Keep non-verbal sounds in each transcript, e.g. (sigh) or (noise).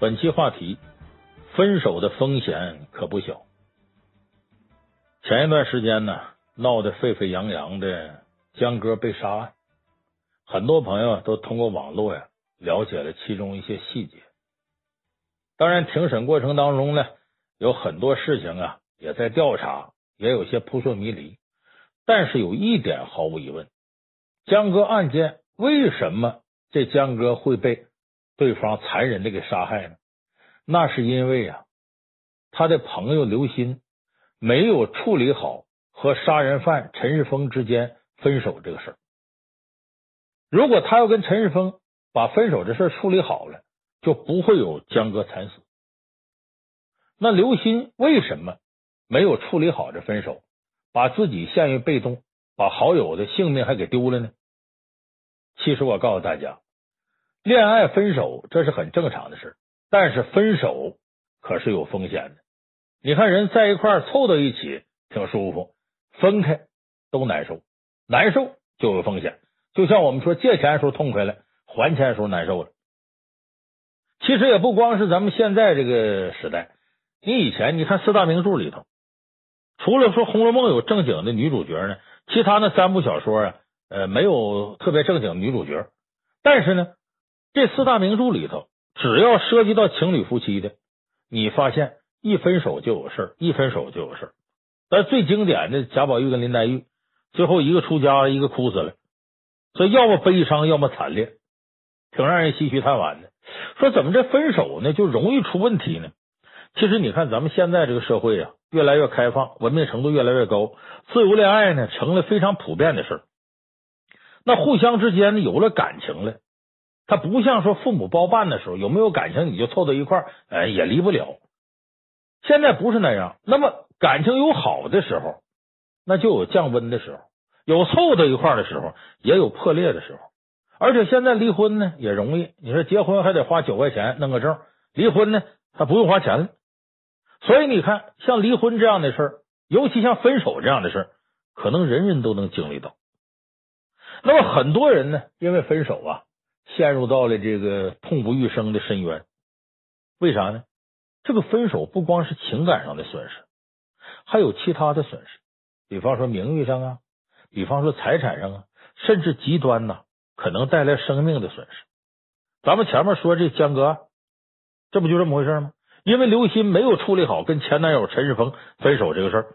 本期话题：分手的风险可不小。前一段时间呢，闹得沸沸扬扬的江哥被杀案，很多朋友都通过网络呀了解了其中一些细节。当然，庭审过程当中呢，有很多事情啊也在调查，也有些扑朔迷离。但是有一点毫无疑问，江歌案件为什么这江歌会被对方残忍的给杀害呢？那是因为啊，他的朋友刘鑫没有处理好和杀人犯陈世峰之间分手这个事儿。如果他要跟陈世峰把分手这事处理好了，就不会有江哥惨死。那刘鑫为什么没有处理好这分手，把自己陷于被动，把好友的性命还给丢了呢？其实我告诉大家。恋爱分手这是很正常的事，但是分手可是有风险的。你看人在一块儿凑到一起挺舒服，分开都难受，难受就有风险。就像我们说借钱的时候痛快了，还钱的时候难受了。其实也不光是咱们现在这个时代，你以前你看四大名著里头，除了说《红楼梦》有正经的女主角呢，其他那三部小说啊，呃，没有特别正经的女主角，但是呢。这四大名著里头，只要涉及到情侣夫妻的，你发现一分手就有事儿，一分手就有事儿。但最经典的贾宝玉跟林黛玉，最后一个出家了，一个哭死了，所以要么悲伤，要么惨烈，挺让人唏嘘叹惋的。说怎么这分手呢，就容易出问题呢？其实你看咱们现在这个社会啊，越来越开放，文明程度越来越高，自由恋爱呢成了非常普遍的事儿。那互相之间呢有了感情了。他不像说父母包办的时候，有没有感情你就凑到一块儿，哎，也离不了。现在不是那样，那么感情有好的时候，那就有降温的时候；有凑到一块儿的时候，也有破裂的时候。而且现在离婚呢也容易，你说结婚还得花九块钱弄个证，离婚呢他不用花钱了。所以你看，像离婚这样的事儿，尤其像分手这样的事儿，可能人人都能经历到。那么很多人呢，因为分手啊。陷入到了这个痛不欲生的深渊，为啥呢？这个分手不光是情感上的损失，还有其他的损失，比方说名誉上啊，比方说财产上啊，甚至极端呐，可能带来生命的损失。咱们前面说这江哥，这不就这么回事吗？因为刘鑫没有处理好跟前男友陈世峰分手这个事儿，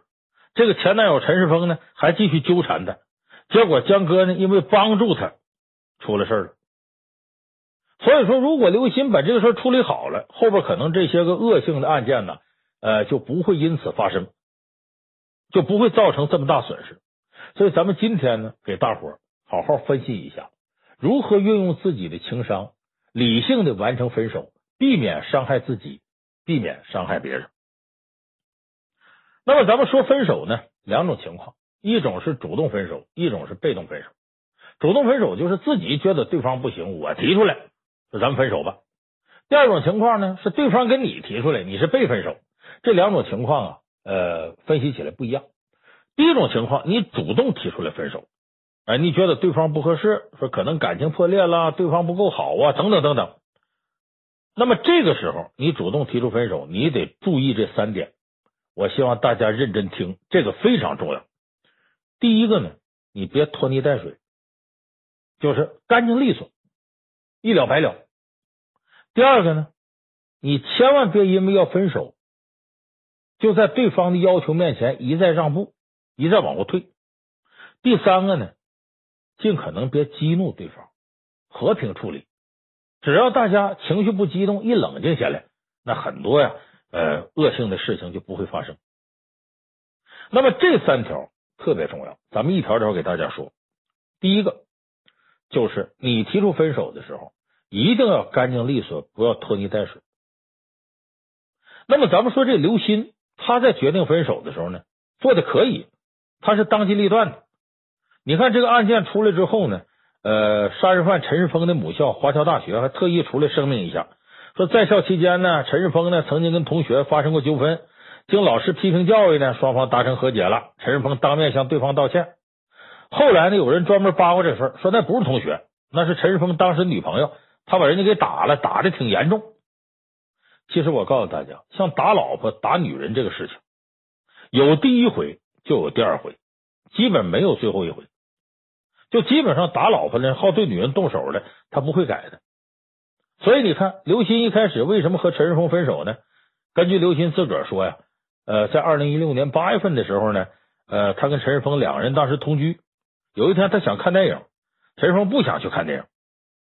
这个前男友陈世峰呢还继续纠缠他，结果江哥呢因为帮助他出了事儿了。所以说，如果刘鑫把这个事儿处理好了，后边可能这些个恶性的案件呢，呃，就不会因此发生，就不会造成这么大损失。所以，咱们今天呢，给大伙好好分析一下，如何运用自己的情商，理性的完成分手，避免伤害自己，避免伤害别人。那么，咱们说分手呢，两种情况，一种是主动分手，一种是被动分手。主动分手就是自己觉得对方不行，我提出来。就咱们分手吧。第二种情况呢，是对方跟你提出来，你是被分手。这两种情况啊，呃，分析起来不一样。第一种情况，你主动提出来分手，哎，你觉得对方不合适，说可能感情破裂了，对方不够好啊，等等等等。那么这个时候，你主动提出分手，你得注意这三点。我希望大家认真听，这个非常重要。第一个呢，你别拖泥带水，就是干净利索。一了百了。第二个呢，你千万别因为要分手，就在对方的要求面前一再让步，一再往后退。第三个呢，尽可能别激怒对方，和平处理。只要大家情绪不激动，一冷静下来，那很多呀，呃，恶性的事情就不会发生。那么这三条特别重要，咱们一条条给大家说。第一个。就是你提出分手的时候，一定要干净利索，不要拖泥带水。那么咱们说这刘鑫，他在决定分手的时候呢，做的可以，他是当机立断的。你看这个案件出来之后呢，呃，杀人犯陈世峰的母校华侨大学还特意出来声明一下，说在校期间呢，陈世峰呢曾经跟同学发生过纠纷，经老师批评教育呢，双方达成和解了，陈世峰当面向对方道歉。后来呢，有人专门扒过这事儿，说那不是同学，那是陈世峰当时女朋友，他把人家给打了，打的挺严重。其实我告诉大家，像打老婆、打女人这个事情，有第一回就有第二回，基本没有最后一回。就基本上打老婆呢，好对女人动手的，他不会改的。所以你看，刘鑫一开始为什么和陈世峰分手呢？根据刘鑫自个儿说呀，呃，在二零一六年八月份的时候呢，呃，他跟陈世峰两个人当时同居。有一天他想看电影，陈世峰不想去看电影，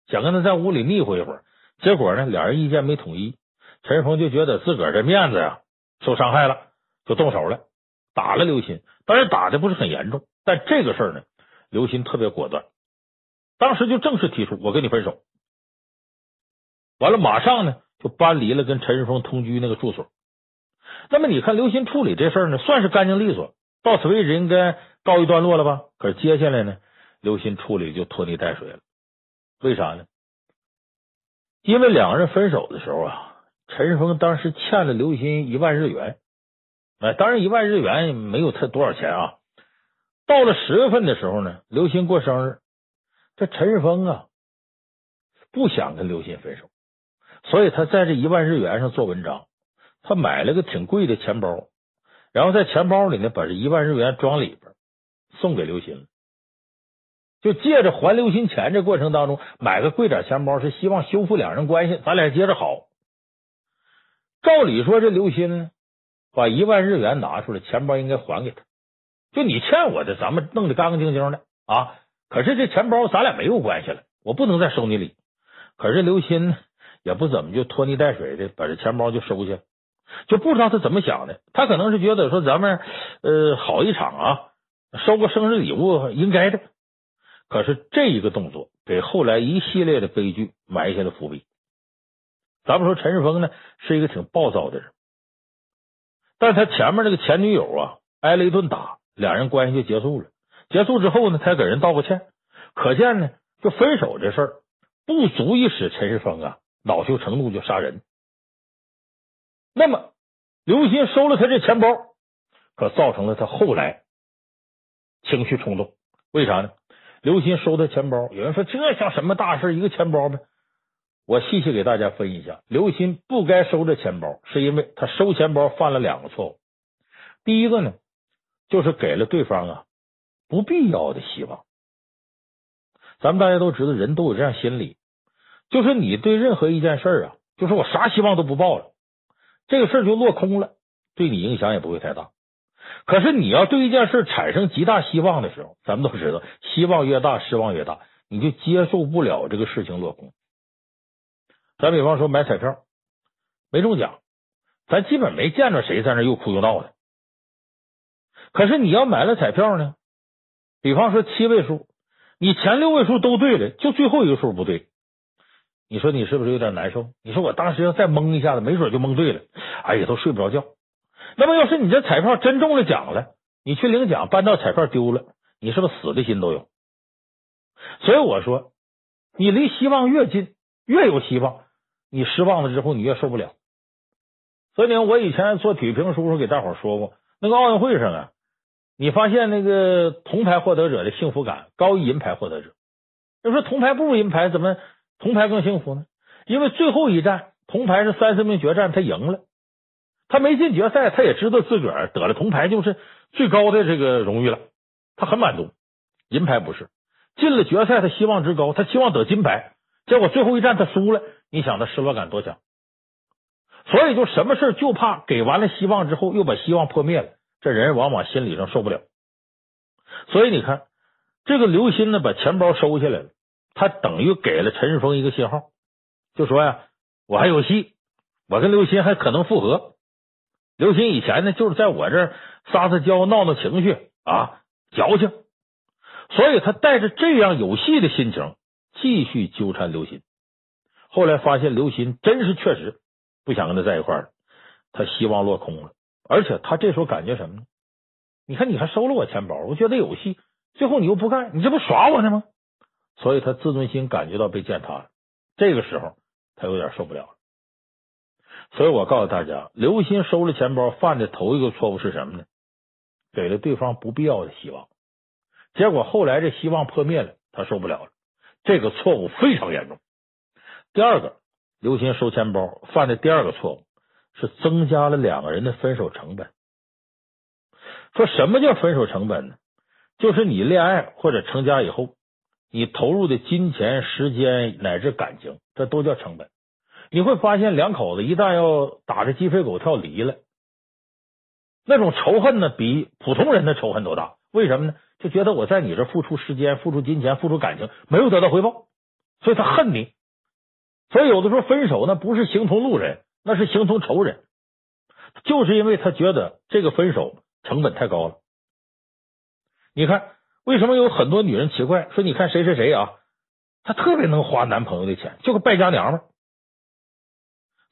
想跟他在屋里腻乎一会儿。结果呢，两人意见没统一，陈世峰就觉得自个儿这面子呀受伤害了，就动手了，打了刘鑫。当然打的不是很严重，但这个事儿呢。刘鑫特别果断，当时就正式提出我跟你分手。完了，马上呢就搬离了跟陈世峰同居那个住所。那么你看刘鑫处理这事儿呢，算是干净利索，到此为止应该告一段落了吧？可是接下来呢，刘鑫处理就拖泥带水了。为啥呢？因为两个人分手的时候啊，陈世峰当时欠了刘鑫一万日元。哎，当然一万日元没有他多少钱啊。到了十月份的时候呢，刘鑫过生日，这陈世峰啊不想跟刘鑫分手，所以他在这一万日元上做文章，他买了个挺贵的钱包，然后在钱包里呢把这一万日元装里边送给刘鑫了，就借着还刘鑫钱这过程当中买个贵点钱包，是希望修复两人关系，咱俩接着好。照理说这刘鑫呢把一万日元拿出来，钱包应该还给他。就你欠我的，咱们弄得干干净净的啊！可是这钱包咱俩没有关系了，我不能再收你礼。可是刘鑫也不怎么就拖泥带水的把这钱包就收下，就不知道他怎么想的。他可能是觉得说咱们呃好一场啊，收个生日礼物应该的。可是这一个动作给后来一系列的悲剧埋下了伏笔。咱们说陈世峰呢是一个挺暴躁的人，但他前面那个前女友啊挨了一顿打。两人关系就结束了。结束之后呢，他给人道过歉。可见呢，就分手这事儿不足以使陈世峰啊恼羞成怒就杀人。那么刘鑫收了他这钱包，可造成了他后来情绪冲动。为啥呢？刘鑫收他钱包，有人说这像什么大事？一个钱包呗。我细细给大家分一下，刘鑫不该收这钱包，是因为他收钱包犯了两个错误。第一个呢。就是给了对方啊不必要的希望。咱们大家都知道，人都有这样心理，就是你对任何一件事啊，就是我啥希望都不抱了，这个事儿就落空了，对你影响也不会太大。可是你要对一件事产生极大希望的时候，咱们都知道，希望越大，失望越大，你就接受不了这个事情落空。咱比方说买彩票没中奖，咱基本没见着谁在那又哭又闹的。可是你要买了彩票呢，比方说七位数，你前六位数都对了，就最后一个数不对，你说你是不是有点难受？你说我当时要再蒙一下子，没准就蒙对了，哎呀，都睡不着觉。那么要是你这彩票真中了奖了，你去领奖，搬到彩票丢了，你是不是死的心都有？所以我说，你离希望越近，越有希望，你失望了之后，你越受不了。所以呢，我以前做体育评书时候给大伙说过，那个奥运会上啊。你发现那个铜牌获得者的幸福感高于银牌获得者？要说铜牌不如银牌，怎么铜牌更幸福呢？因为最后一战，铜牌是三十名决战，他赢了，他没进决赛，他也知道自个儿得了铜牌就是最高的这个荣誉了，他很满足。银牌不是进了决赛，他希望值高，他希望得金牌，结果最后一战他输了，你想他失落感多强？所以就什么事就怕给完了希望之后，又把希望破灭了。这人往往心理上受不了，所以你看，这个刘鑫呢，把钱包收下来了，他等于给了陈世峰一个信号，就说呀，我还有戏，我跟刘鑫还可能复合。刘鑫以前呢，就是在我这儿撒撒娇、闹闹情绪啊，矫情，所以他带着这样有戏的心情继续纠缠刘鑫。后来发现刘鑫真是确实不想跟他在一块儿了，他希望落空了。而且他这时候感觉什么呢？你看，你还收了我钱包，我觉得有戏，最后你又不干，你这不耍我呢吗？所以他自尊心感觉到被践踏了。这个时候他有点受不了了。所以我告诉大家，刘鑫收了钱包犯的头一个错误是什么呢？给了对方不必要的希望，结果后来这希望破灭了，他受不了了。这个错误非常严重。第二个，刘鑫收钱包犯的第二个错误是增加了两个人的分手成本。说什么叫分手成本呢？就是你恋爱或者成家以后，你投入的金钱、时间乃至感情，这都叫成本。你会发现，两口子一旦要打着鸡飞狗跳离了，那种仇恨呢，比普通人的仇恨都大。为什么呢？就觉得我在你这付出时间、付出金钱、付出感情，没有得到回报，所以他恨你。所以有的时候分手呢，不是形同路人，那是形同仇人，就是因为他觉得这个分手成本太高了。你看，为什么有很多女人奇怪说，你看谁谁谁啊，她特别能花男朋友的钱，就个败家娘们。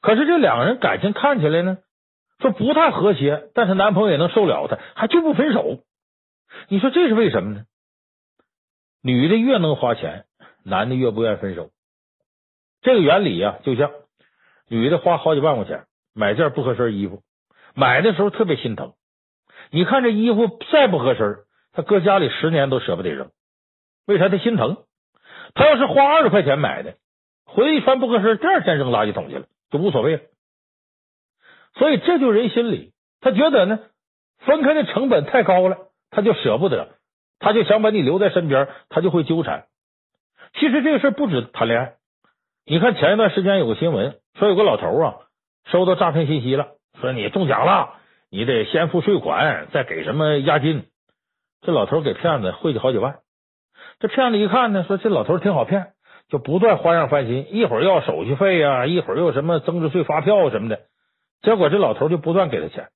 可是这两个人感情看起来呢，说不太和谐，但是男朋友也能受了她，还就不分手。你说这是为什么呢？女的越能花钱，男的越不愿意分手。这个原理呀，就像女的花好几万块钱买件不合身衣服，买的时候特别心疼。你看这衣服再不合身，她搁家里十年都舍不得扔。为啥？她心疼。她要是花二十块钱买的，回来一穿不合身，第二天扔垃圾桶去了，就无所谓了。所以这就是人心理，他觉得呢，分开的成本太高了。他就舍不得，他就想把你留在身边，他就会纠缠。其实这个事不止谈恋爱，你看前一段时间有个新闻，说有个老头啊收到诈骗信息了，说你中奖了，你得先付税款，再给什么押金。这老头给骗子汇去好几万。这骗子一看呢，说这老头挺好骗，就不断花样翻新，一会儿要手续费呀，一会儿又什么增值税发票什么的。结果这老头就不断给他钱，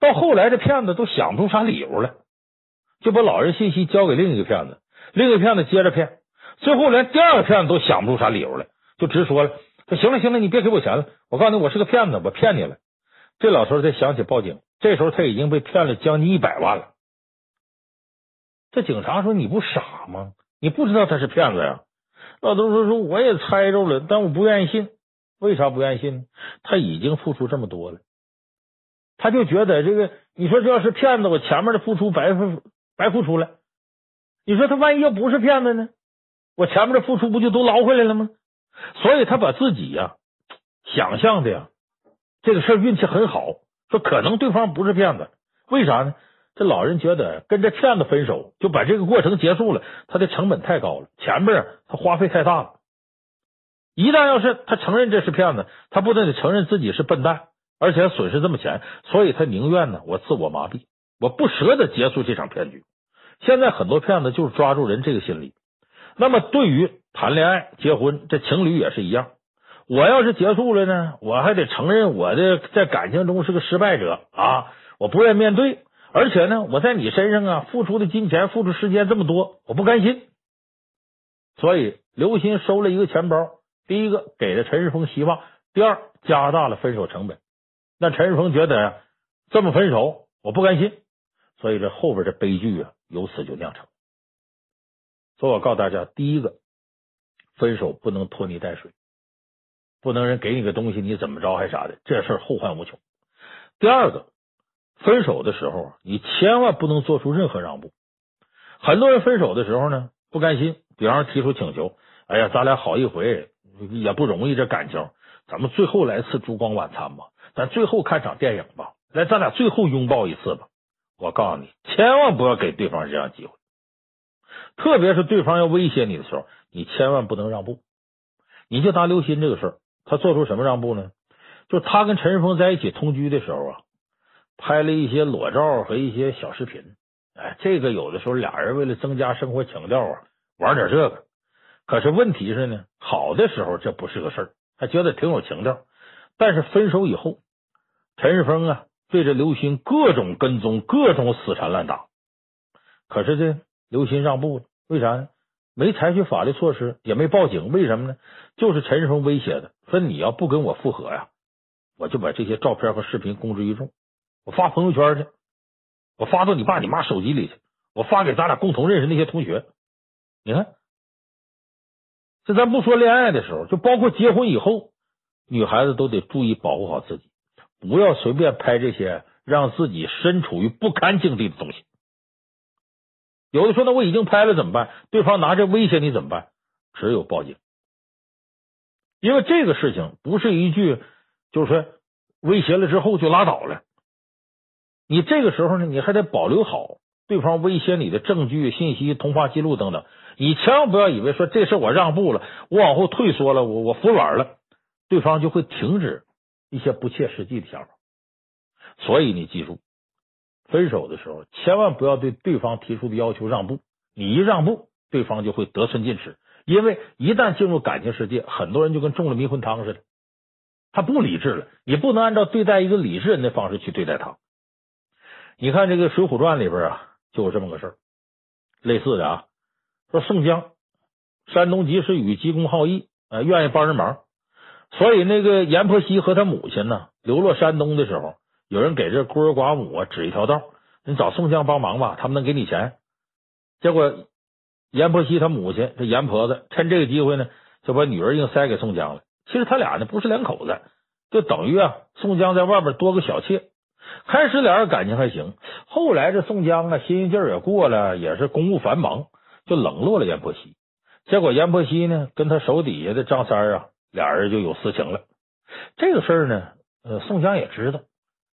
到后来这骗子都想不出啥理由了。就把老人信息交给另一个骗子，另一个骗子接着骗，最后连第二个骗子都想不出啥理由了，就直说了：“说行了行了，你别给我钱了，我告诉你，我是个骗子，我骗你了。”这老头才想起报警，这时候他已经被骗了将近一百万了。这警察说：“你不傻吗？你不知道他是骗子呀？”老头说：“说我也猜着了，但我不愿意信。为啥不愿意信呢？他已经付出这么多了，他就觉得这个，你说这要是骗子，我前面的付出白付。”白付出了，你说他万一要不是骗子呢？我前面的付出不就都捞回来了吗？所以他把自己呀想象的呀这个事儿运气很好，说可能对方不是骗子，为啥呢？这老人觉得跟这骗子分手就把这个过程结束了，他的成本太高了，前面他花费太大了。一旦要是他承认这是骗子，他不但得承认自己是笨蛋，而且损失这么钱，所以他宁愿呢我自我麻痹。我不舍得结束这场骗局。现在很多骗子就是抓住人这个心理。那么，对于谈恋爱、结婚，这情侣也是一样。我要是结束了呢，我还得承认我的在感情中是个失败者啊！我不愿面对，而且呢，我在你身上啊付出的金钱、付出时间这么多，我不甘心。所以，刘鑫收了一个钱包，第一个给了陈世峰希望，第二加大了分手成本。那陈世峰觉得呀，这么分手，我不甘心。所以这后边的悲剧啊，由此就酿成。所以我告诉大家，第一个，分手不能拖泥带水，不能人给你个东西，你怎么着还啥的，这事后患无穷。第二个，分手的时候你千万不能做出任何让步。很多人分手的时候呢，不甘心，比方提出请求，哎呀，咱俩好一回也不容易，这感情，咱们最后来次烛光晚餐吧，咱最后看场电影吧，来，咱俩最后拥抱一次吧。我告诉你，千万不要给对方这样机会，特别是对方要威胁你的时候，你千万不能让步。你就拿刘鑫这个事儿，他做出什么让步呢？就他跟陈世峰在一起同居的时候啊，拍了一些裸照和一些小视频。哎，这个有的时候俩人为了增加生活情调啊，玩点这个。可是问题是呢，好的时候这不是个事儿，还觉得挺有情调。但是分手以后，陈世峰啊。对着刘鑫各种跟踪，各种死缠烂打，可是这刘鑫让步了，为啥呢？没采取法律措施，也没报警，为什么呢？就是陈世峰威胁的，说你要不跟我复合呀，我就把这些照片和视频公之于众，我发朋友圈去，我发到你爸你妈手机里去，我发给咱俩共同认识那些同学。你看，这咱不说恋爱的时候，就包括结婚以后，女孩子都得注意保护好自己。不要随便拍这些让自己身处于不堪境地的东西。有的说，那我已经拍了怎么办？对方拿着威胁你怎么办？只有报警。因为这个事情不是一句就是说威胁了之后就拉倒了，你这个时候呢，你还得保留好对方威胁你的证据、信息、通话记录等等。你千万不要以为说这事我让步了，我往后退缩了，我我服软了，对方就会停止一些不切实际的想法。所以你记住，分手的时候千万不要对对方提出的要求让步。你一让步，对方就会得寸进尺。因为一旦进入感情世界，很多人就跟中了迷魂汤似的，他不理智了。你不能按照对待一个理智人的方式去对待他。你看这个《水浒传》里边啊，就有这么个事儿，类似的啊。说宋江，山东及时雨，急公好义，呃，愿意帮人忙，所以那个阎婆惜和他母亲呢，流落山东的时候，有人给这孤儿寡母啊指一条道，你找宋江帮忙吧，他们能给你钱。结果阎婆惜他母亲这阎婆子趁这个机会呢，就把女儿硬塞给宋江了。其实他俩呢不是两口子，就等于啊，宋江在外边多个小妾。开始俩人感情还行，后来这宋江啊，新鲜劲儿也过了，也是公务繁忙。就冷落了阎婆惜，结果阎婆惜呢，跟他手底下的张三啊，俩人就有私情了。这个事儿呢，呃，宋江也知道，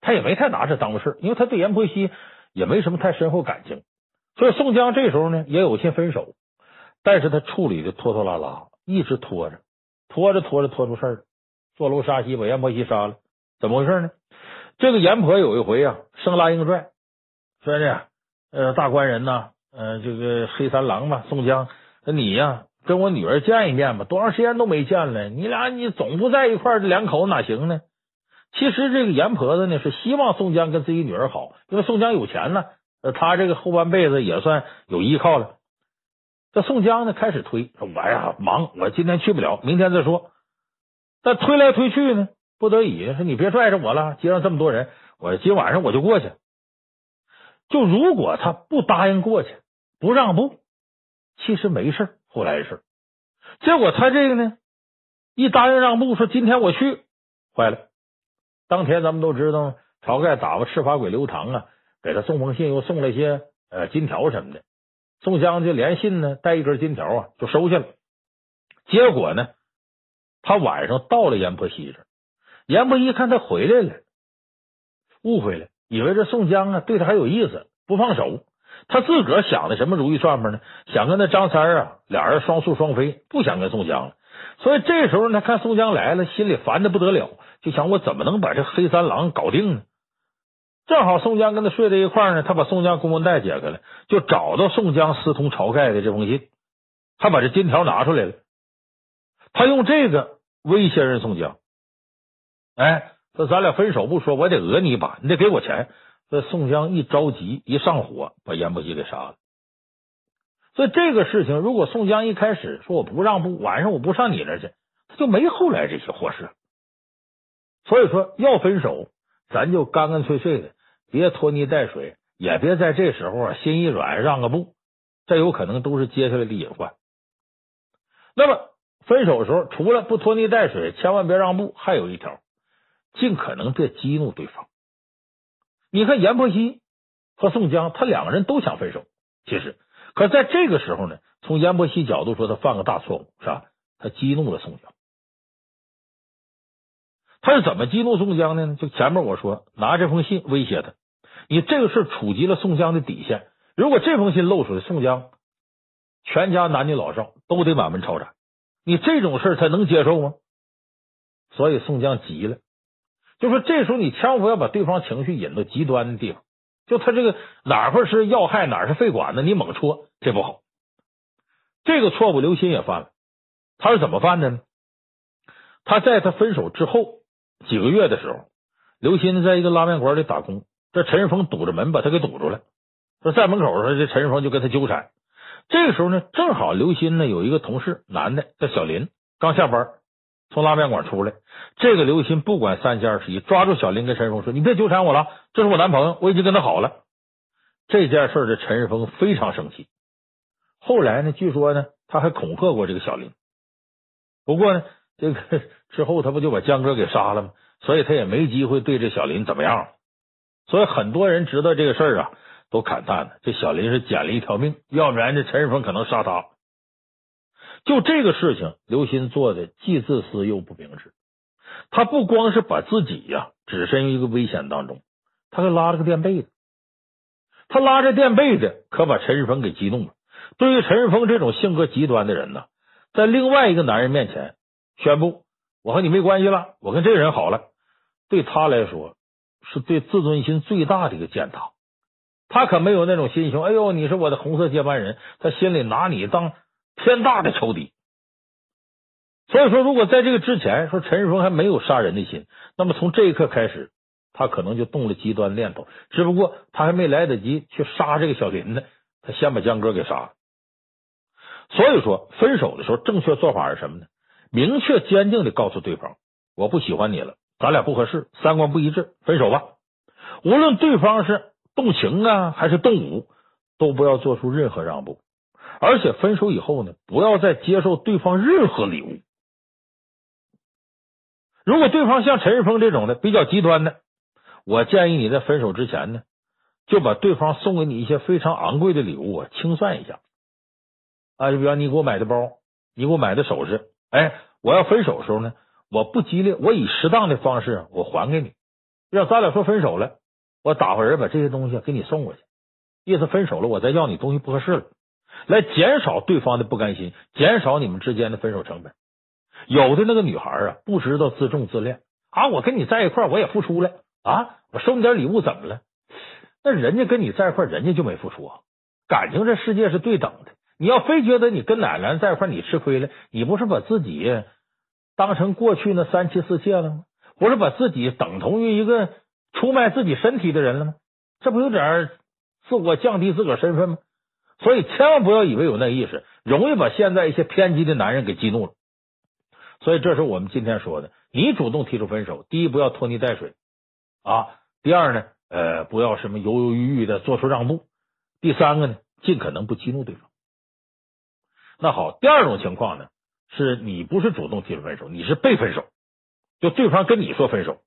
他也没太拿这当回事，因为他对阎婆惜也没什么太深厚感情，所以宋江这时候呢，也有心分手，但是他处理的拖拖拉拉，一直拖着，拖着拖着拖出事儿，坐楼杀妻把阎婆惜杀了。怎么回事呢？这个阎婆有一回啊，生拉硬拽，说呢，呃，大官人呐。呃，这个黑三郎嘛，宋江，你呀，跟我女儿见一面吧，多长时间都没见了，你俩你总不在一块儿，这两口子哪行呢？其实这个阎婆子呢，是希望宋江跟自己女儿好，因为宋江有钱呢，呃，他这个后半辈子也算有依靠了。这宋江呢，开始推，说我呀忙，我今天去不了，明天再说。但推来推去呢，不得已说你别拽着我了，街上这么多人，我今晚上我就过去。就如果他不答应过去。不让步，其实没事。后来的事，结果他这个呢，一答应让步，说今天我去，坏了。当天咱们都知道，晁盖打发赤发鬼刘唐啊，给他送封信，又送了一些呃金条什么的。宋江就连信呢，带一根金条啊，就收下了。结果呢，他晚上到了阎婆惜这儿，阎婆惜一看他回来了，误会了，以为这宋江啊对他还有意思，不放手。他自个儿想的什么如意算盘呢？想跟那张三啊，俩人双宿双飞，不想跟宋江了。所以这时候呢，他看宋江来了，心里烦的不得了，就想我怎么能把这黑三郎搞定呢？正好宋江跟他睡在一块呢，他把宋江公文袋解开了，就找到宋江私通晁盖的这封信，他把这金条拿出来了，他用这个威胁人宋江，哎，说咱俩分手不说，我得讹你一把，你得给我钱。这宋江一着急一上火，把阎婆惜给杀了。所以这个事情，如果宋江一开始说我不让步，晚上我不上你那去，他就没后来这些祸事。所以说要分手，咱就干干脆脆的，别拖泥带水，也别在这时候啊心一软让个步，这有可能都是接下来的隐患。那么分手的时候，除了不拖泥带水，千万别让步，还有一条，尽可能别激怒对方。你看阎婆惜和宋江，他两个人都想分手。其实，可在这个时候呢，从阎婆惜角度说，他犯个大错误，是吧？他激怒了宋江。他是怎么激怒宋江的呢？就前面我说，拿这封信威胁他，你这个事触及了宋江的底线。如果这封信露出来，宋江全家男女老少都得满门抄斩。你这种事他能接受吗？所以宋江急了。就说这时候你千万不要把对方情绪引到极端的地方，就他这个哪块是要害，哪是肺管子，你猛戳，这不好。这个错误刘鑫也犯了，他是怎么犯的呢？他在他分手之后几个月的时候，刘鑫在一个拉面馆里打工，这陈世峰堵着门把他给堵住了，说在门口说这陈世峰就跟他纠缠。这个时候呢，正好刘鑫呢有一个同事男的叫小林，刚下班。从拉面馆出来，这个刘鑫不管三七二十一，抓住小林跟陈世峰说：“你别纠缠我了，这是我男朋友，我已经跟他好了。”这件事的陈世峰非常生气。后来呢，据说呢，他还恐吓过这个小林。不过呢，这个 (laughs) 之后他不就把江哥给杀了吗？所以他也没机会对这小林怎么样。所以很多人知道这个事儿啊，都感叹呢：这小林是捡了一条命，要不然这陈世峰可能杀他。就这个事情，刘鑫做的既自私又不明智。他不光是把自己呀置身于一个危险当中，他还拉了个垫背的。他拉着垫背的，可把陈世峰给激怒了。对于陈世峰这种性格极端的人呢，在另外一个男人面前宣布：“我和你没关系了，我跟这个人好了。”对他来说，是对自尊心最大的一个践踏。他可没有那种心胸，哎呦，你是我的红色接班人，他心里拿你当天大的仇敌。所以说，如果在这个之前说陈世峰还没有杀人的心，那么从这一刻开始，他可能就动了极端念头。只不过他还没来得及去杀这个小林呢，他先把江哥给杀了。所以说，分手的时候正确做法是什么呢？明确坚定的告诉对方，我不喜欢你了，咱俩不合适，三观不一致，分手吧。无论对方是动情啊还是动武，都不要做出任何让步。而且分手以后呢，不要再接受对方任何礼物。如果对方像陈世峰这种的比较极端的，我建议你在分手之前呢，就把对方送给你一些非常昂贵的礼物啊清算一下。啊，就比方你给我买的包，你给我买的首饰，哎，我要分手的时候呢，我不激烈，我以适当的方式我还给你，让咱俩说分手了，我打发人把这些东西给你送过去，意思分手了，我再要你东西不合适了，来减少对方的不甘心，减少你们之间的分手成本。有的那个女孩啊，不知道自重自恋啊！我跟你在一块，我也付出了啊！我收你点礼物怎么了？那人家跟你在一块，人家就没付出啊！感情这世界是对等的，你要非觉得你跟哪男在一块你吃亏了，你不是把自己当成过去那三妻四妾了吗？不是把自己等同于一个出卖自己身体的人了吗？这不有点自我降低自个身份吗？所以千万不要以为有那意思，容易把现在一些偏激的男人给激怒了。所以，这是我们今天说的：你主动提出分手，第一不要拖泥带水啊；第二呢，呃，不要什么犹犹豫豫的做出让步；第三个呢，尽可能不激怒对方。那好，第二种情况呢，是你不是主动提出分手，你是被分手，就对方跟你说分手。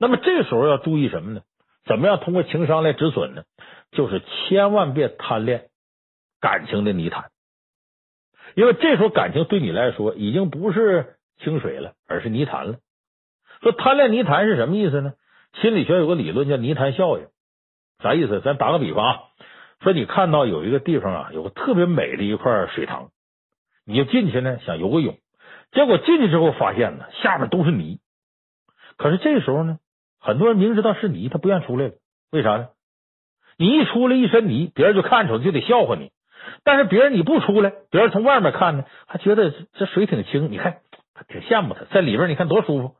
那么这时候要注意什么呢？怎么样通过情商来止损呢？就是千万别贪恋感情的泥潭，因为这时候感情对你来说已经不是。清水了，而是泥潭了。说贪恋泥潭是什么意思呢？心理学有个理论叫泥潭效应，啥意思？咱打个比方啊，说你看到有一个地方啊，有个特别美的一块水塘，你就进去呢，想游个泳，结果进去之后发现呢，下面都是泥。可是这时候呢，很多人明知道是泥，他不愿出来了。为啥呢？你一出来一身泥，别人就看出来，就得笑话你。但是别人你不出来，别人从外面看呢，还觉得这水挺清。你看。挺羡慕他，在里边你看多舒服，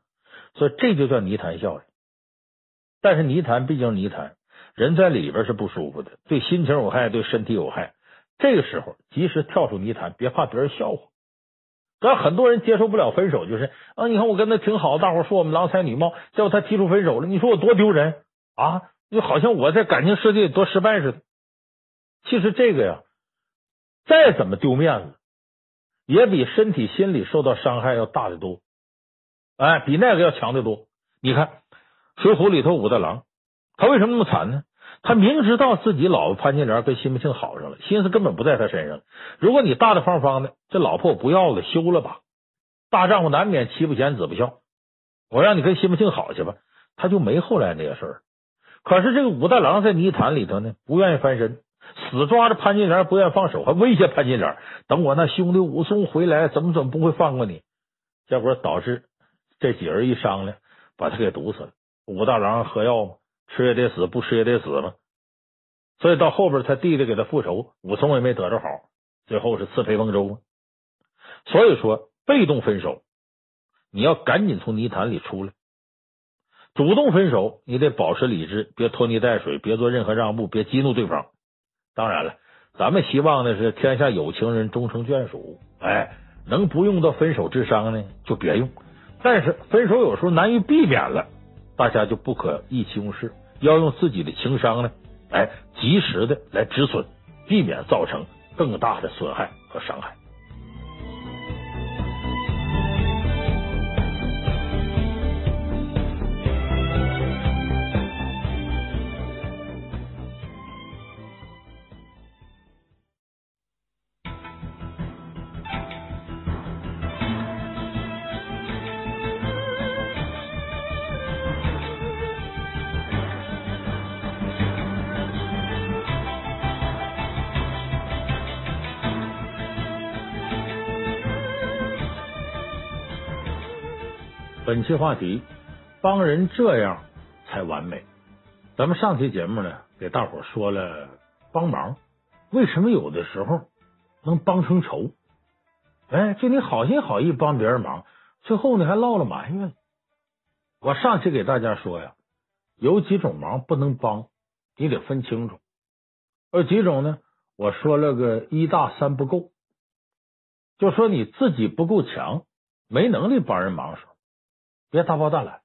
所以这就叫泥潭效应。但是泥潭毕竟泥潭，人在里边是不舒服的，对心情有害，对身体有害。这个时候及时跳出泥潭，别怕别人笑话。但很多人接受不了分手，就是啊，你看我跟他挺好，大伙说我们郎才女貌，结果他提出分手了，你说我多丢人啊！就好像我在感情世界多失败似的。其实这个呀，再怎么丢面子。也比身体、心理受到伤害要大得多，哎，比那个要强得多。你看《水浒》里头武大郎，他为什么那么惨呢？他明知道自己老婆潘金莲跟西门庆好上了，心思根本不在他身上。如果你大大方方的，这老婆我不要了，休了吧。大丈夫难免妻不贤，子不孝。我让你跟西门庆好去吧，他就没后来那个事儿。可是这个武大郎在泥潭里头呢，不愿意翻身。死抓着潘金莲不愿放手，还威胁潘金莲：“等我那兄弟武松回来，怎么怎么不会放过你？”结果导致这几人一商量，把他给毒死了。武大郎喝药嘛，吃也得死，不吃也得死嘛。所以到后边他弟弟给他复仇，武松也没得着好，最后是刺沛丰州。所以说，被动分手，你要赶紧从泥潭里出来；主动分手，你得保持理智，别拖泥带水，别做任何让步，别激怒对方。当然了，咱们希望的是天下有情人终成眷属。哎，能不用到分手之伤呢，就别用。但是分手有时候难以避免了，大家就不可意气用事，要用自己的情商呢，哎，及时的来止损，避免造成更大的损害和伤害。本期话题：帮人这样才完美。咱们上期节目呢，给大伙说了帮忙为什么有的时候能帮成仇。哎，就你好心好意帮别人忙，最后呢还落了埋怨。我上期给大家说呀，有几种忙不能帮，你得分清楚。有几种呢？我说了个一大三不够，就说你自己不够强，没能力帮人忙时，别大包大揽。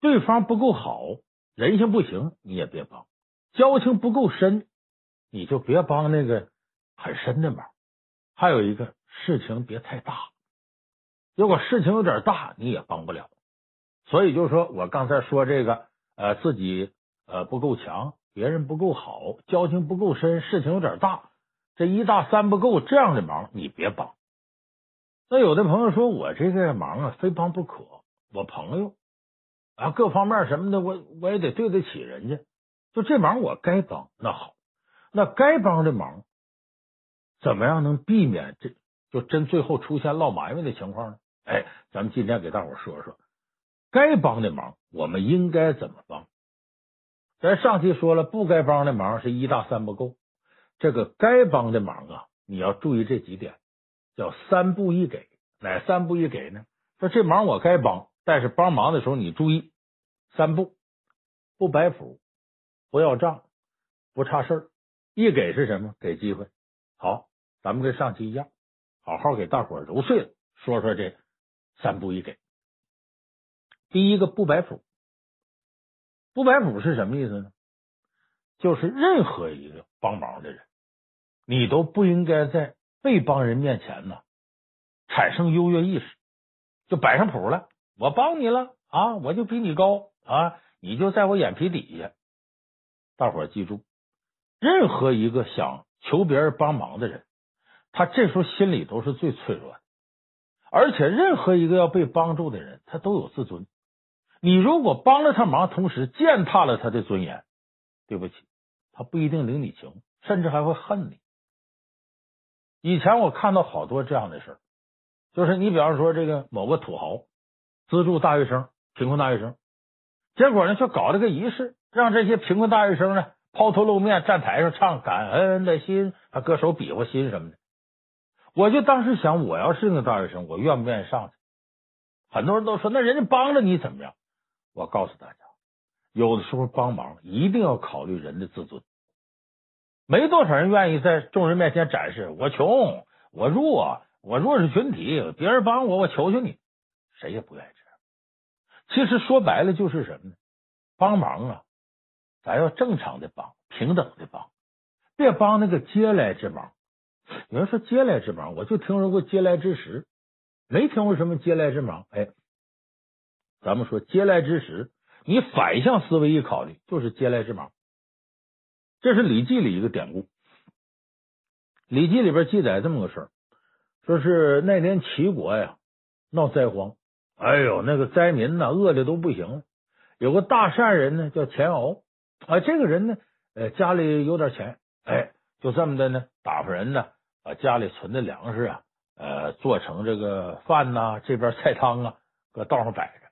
对方不够好，人性不行，你也别帮。交情不够深，你就别帮那个很深的忙。还有一个。事情别太大，如果事情有点大，你也帮不了。所以就是说我刚才说这个，呃，自己呃不够强，别人不够好，交情不够深，事情有点大，这一大三不够，这样的忙你别帮。那有的朋友说我这个忙啊，非帮不可。我朋友啊，各方面什么的，我我也得对得起人家。就这忙我该帮，那好，那该帮的忙，怎么样能避免这？就真最后出现落埋怨的情况呢？哎，咱们今天给大伙说说，该帮的忙我们应该怎么帮。咱上期说了，不该帮的忙是一大三不够，这个该帮的忙啊，你要注意这几点，叫三不一给。哪三不一给呢？说这忙我该帮，但是帮忙的时候你注意三不：不摆谱，不要账，不差事儿。一给是什么？给机会。好，咱们跟上期一样。好好给大伙揉碎了说说这三不一给。第一个不摆谱，不摆谱是什么意思呢？就是任何一个帮忙的人，你都不应该在被帮人面前呢产生优越意识，就摆上谱了。我帮你了啊，我就比你高啊，你就在我眼皮底下。大伙记住，任何一个想求别人帮忙的人。他这时候心里都是最脆弱的，而且任何一个要被帮助的人，他都有自尊。你如果帮了他忙，同时践踏了他的尊严，对不起，他不一定领你情，甚至还会恨你。以前我看到好多这样的事儿，就是你比方说这个某个土豪资助大学生、贫困大学生，结果呢就搞了个仪式，让这些贫困大学生呢抛头露面站台上唱感恩的心，啊，歌手比划心什么的。我就当时想，我要是那个大学生，我愿不愿意上去？很多人都说，那人家帮了你怎么样？我告诉大家，有的时候帮忙一定要考虑人的自尊。没多少人愿意在众人面前展示我穷、我弱、我弱势群体，别人帮我，我求求你，谁也不愿意这样。其实说白了就是什么呢？帮忙啊，咱要正常的帮，平等的帮，别帮那个嗟来之忙。有人说嗟来之忙，我就听说过嗟来之食，没听过什么嗟来之忙。哎，咱们说嗟来之食，你反向思维一考虑，就是嗟来之忙。这是《礼记》里一个典故，《礼记》里边记载这么个事儿，说是那年齐国呀闹灾荒，哎呦，那个灾民呐饿的都不行了。有个大善人呢叫钱敖，啊，这个人呢，呃，家里有点钱，哎，就这么的呢，打发人呢。把家里存的粮食啊，呃，做成这个饭呐、这边菜汤啊，搁道上摆着，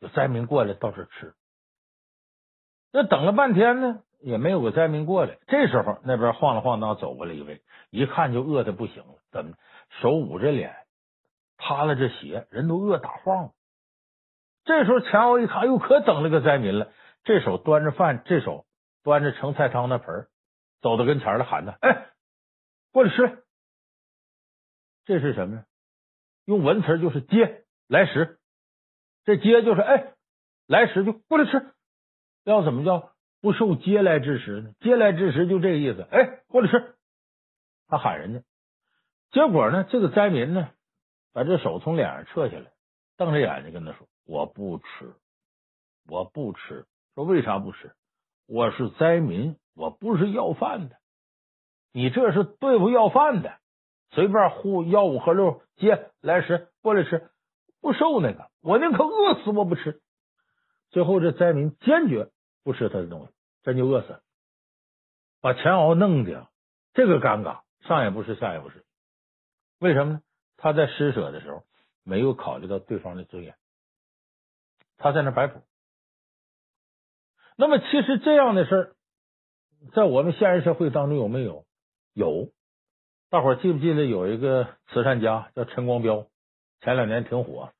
有灾民过来到这吃。那等了半天呢，也没有个灾民过来。这时候那边晃了晃荡走过来一位，一看就饿的不行了，怎么手捂着脸，趴了这鞋，人都饿打晃了。这时候前后一看，哎呦，可等了个灾民了，这手端着饭，这手端着盛菜汤的盆，走到跟前来喊他：“哎，过来吃。”这是什么呀？用文词就是接来食，这接就是哎来食就过来吃，要怎么叫不受嗟来之食呢？嗟来之食就这个意思，哎过来吃，他喊人家，结果呢这个灾民呢把这手从脸上撤下来，瞪着眼睛跟他说：“我不吃，我不吃。”说为啥不吃？我是灾民，我不是要饭的，你这是对付要饭的。随便呼吆五喝六接来食过来吃，不受那个，我宁可饿死我不吃。最后这灾民坚决不吃他的东西，真就饿死了，把钱敖弄的这个尴尬，上也不是下也不是。为什么呢？他在施舍的时候没有考虑到对方的尊严，他在那摆谱。那么，其实这样的事儿，在我们现实社会当中有没有？有。大伙儿记不记得有一个慈善家叫陈光标？前两年挺火，